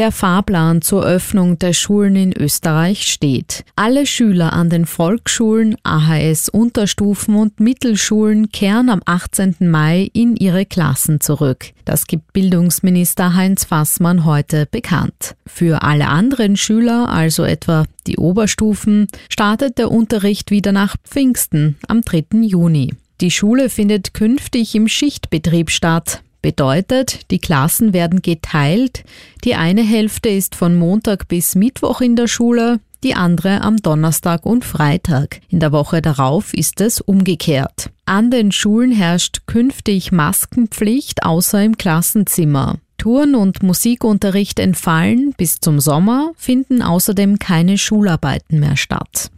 Der Fahrplan zur Öffnung der Schulen in Österreich steht. Alle Schüler an den Volksschulen, AHS Unterstufen und Mittelschulen kehren am 18. Mai in ihre Klassen zurück. Das gibt Bildungsminister Heinz Fassmann heute bekannt. Für alle anderen Schüler, also etwa die Oberstufen, startet der Unterricht wieder nach Pfingsten am 3. Juni. Die Schule findet künftig im Schichtbetrieb statt. Bedeutet, die Klassen werden geteilt, die eine Hälfte ist von Montag bis Mittwoch in der Schule, die andere am Donnerstag und Freitag. In der Woche darauf ist es umgekehrt. An den Schulen herrscht künftig Maskenpflicht außer im Klassenzimmer. Touren- und Musikunterricht entfallen, bis zum Sommer finden außerdem keine Schularbeiten mehr statt.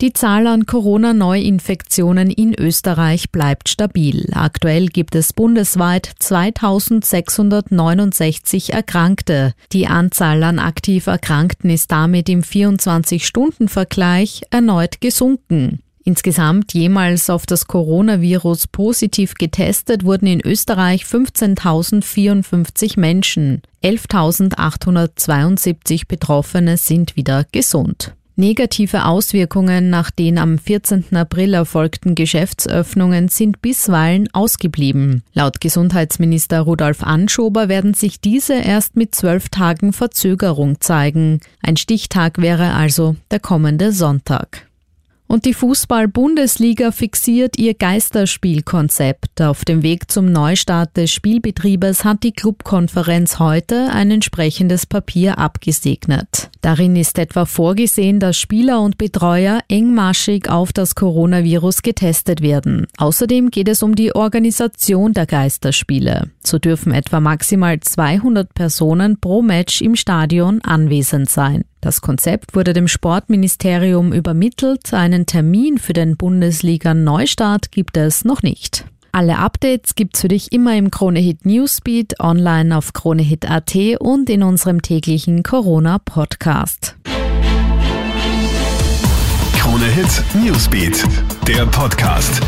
Die Zahl an Corona-Neuinfektionen in Österreich bleibt stabil. Aktuell gibt es bundesweit 2669 Erkrankte. Die Anzahl an aktiv Erkrankten ist damit im 24-Stunden-Vergleich erneut gesunken. Insgesamt jemals auf das Coronavirus positiv getestet wurden in Österreich 15.054 Menschen. 11.872 Betroffene sind wieder gesund. Negative Auswirkungen nach den am 14. April erfolgten Geschäftsöffnungen sind bisweilen ausgeblieben. Laut Gesundheitsminister Rudolf Anschober werden sich diese erst mit zwölf Tagen Verzögerung zeigen. Ein Stichtag wäre also der kommende Sonntag. Und die Fußball-Bundesliga fixiert ihr Geisterspielkonzept. Auf dem Weg zum Neustart des Spielbetriebes hat die Clubkonferenz heute ein entsprechendes Papier abgesegnet. Darin ist etwa vorgesehen, dass Spieler und Betreuer engmaschig auf das Coronavirus getestet werden. Außerdem geht es um die Organisation der Geisterspiele. So dürfen etwa maximal 200 Personen pro Match im Stadion anwesend sein. Das Konzept wurde dem Sportministerium übermittelt. Einen Termin für den Bundesliga-Neustart gibt es noch nicht. Alle Updates gibt's für dich immer im Kronehit Newsbeat, online auf kronehit.at und in unserem täglichen Corona-Podcast. Kronehit Newsbeat, der Podcast.